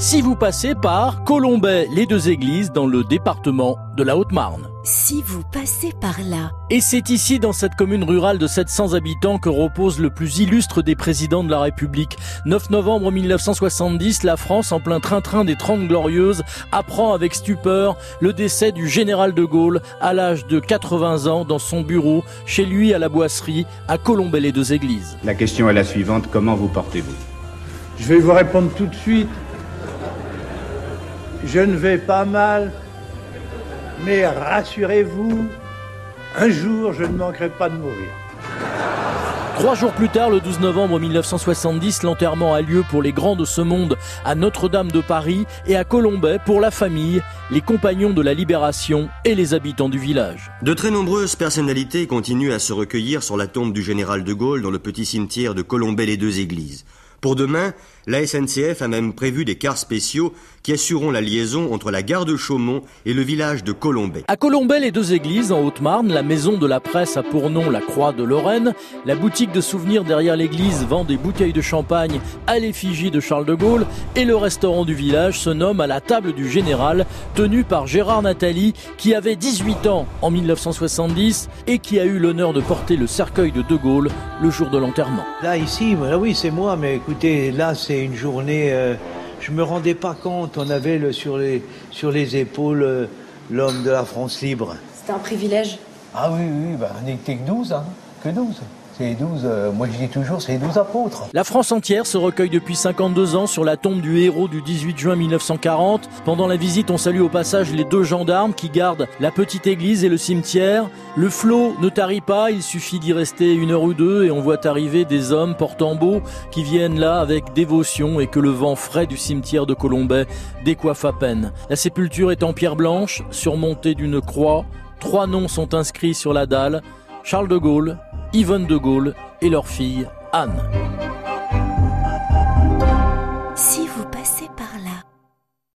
si vous passez par Colombay, les deux églises, dans le département de la Haute-Marne. Si vous passez par là. Et c'est ici, dans cette commune rurale de 700 habitants, que repose le plus illustre des présidents de la République. 9 novembre 1970, la France, en plein train-train des 30 glorieuses, apprend avec stupeur le décès du général de Gaulle à l'âge de 80 ans dans son bureau, chez lui à la Boisserie, à Colombay les deux églises. La question est la suivante, comment vous portez-vous? Je vais vous répondre tout de suite. Je ne vais pas mal, mais rassurez-vous, un jour je ne manquerai pas de mourir. Trois jours plus tard, le 12 novembre 1970, l'enterrement a lieu pour les grands de ce monde à Notre-Dame de Paris et à Colombay pour la famille, les compagnons de la libération et les habitants du village. De très nombreuses personnalités continuent à se recueillir sur la tombe du général de Gaulle dans le petit cimetière de Colombay les deux églises. Pour demain, la SNCF a même prévu des cars spéciaux qui assureront la liaison entre la gare de Chaumont et le village de Colombay. À Colombay, les deux églises, en Haute-Marne, la maison de la presse a pour nom la Croix de Lorraine, la boutique de souvenirs derrière l'église vend des bouteilles de champagne à l'effigie de Charles de Gaulle, et le restaurant du village se nomme à la table du général, tenu par Gérard Nathalie, qui avait 18 ans en 1970 et qui a eu l'honneur de porter le cercueil de De Gaulle le jour de l'enterrement. Là, ici, oui, c'est moi, mais écoutez, là, c'est une journée. Euh, je me rendais pas compte. On avait le, sur, les, sur les épaules euh, l'homme de la France libre. C'était un privilège. Ah oui, oui, bah, on n'était que 12, hein, que 12 12, euh, c'est 12 apôtres. La France entière se recueille depuis 52 ans sur la tombe du héros du 18 juin 1940. Pendant la visite, on salue au passage les deux gendarmes qui gardent la petite église et le cimetière. Le flot ne tarit pas, il suffit d'y rester une heure ou deux et on voit arriver des hommes portant beau qui viennent là avec dévotion et que le vent frais du cimetière de Colombay décoiffe à peine. La sépulture est en pierre blanche, surmontée d'une croix. Trois noms sont inscrits sur la dalle. Charles de Gaulle, Yvonne de Gaulle et leur fille Anne.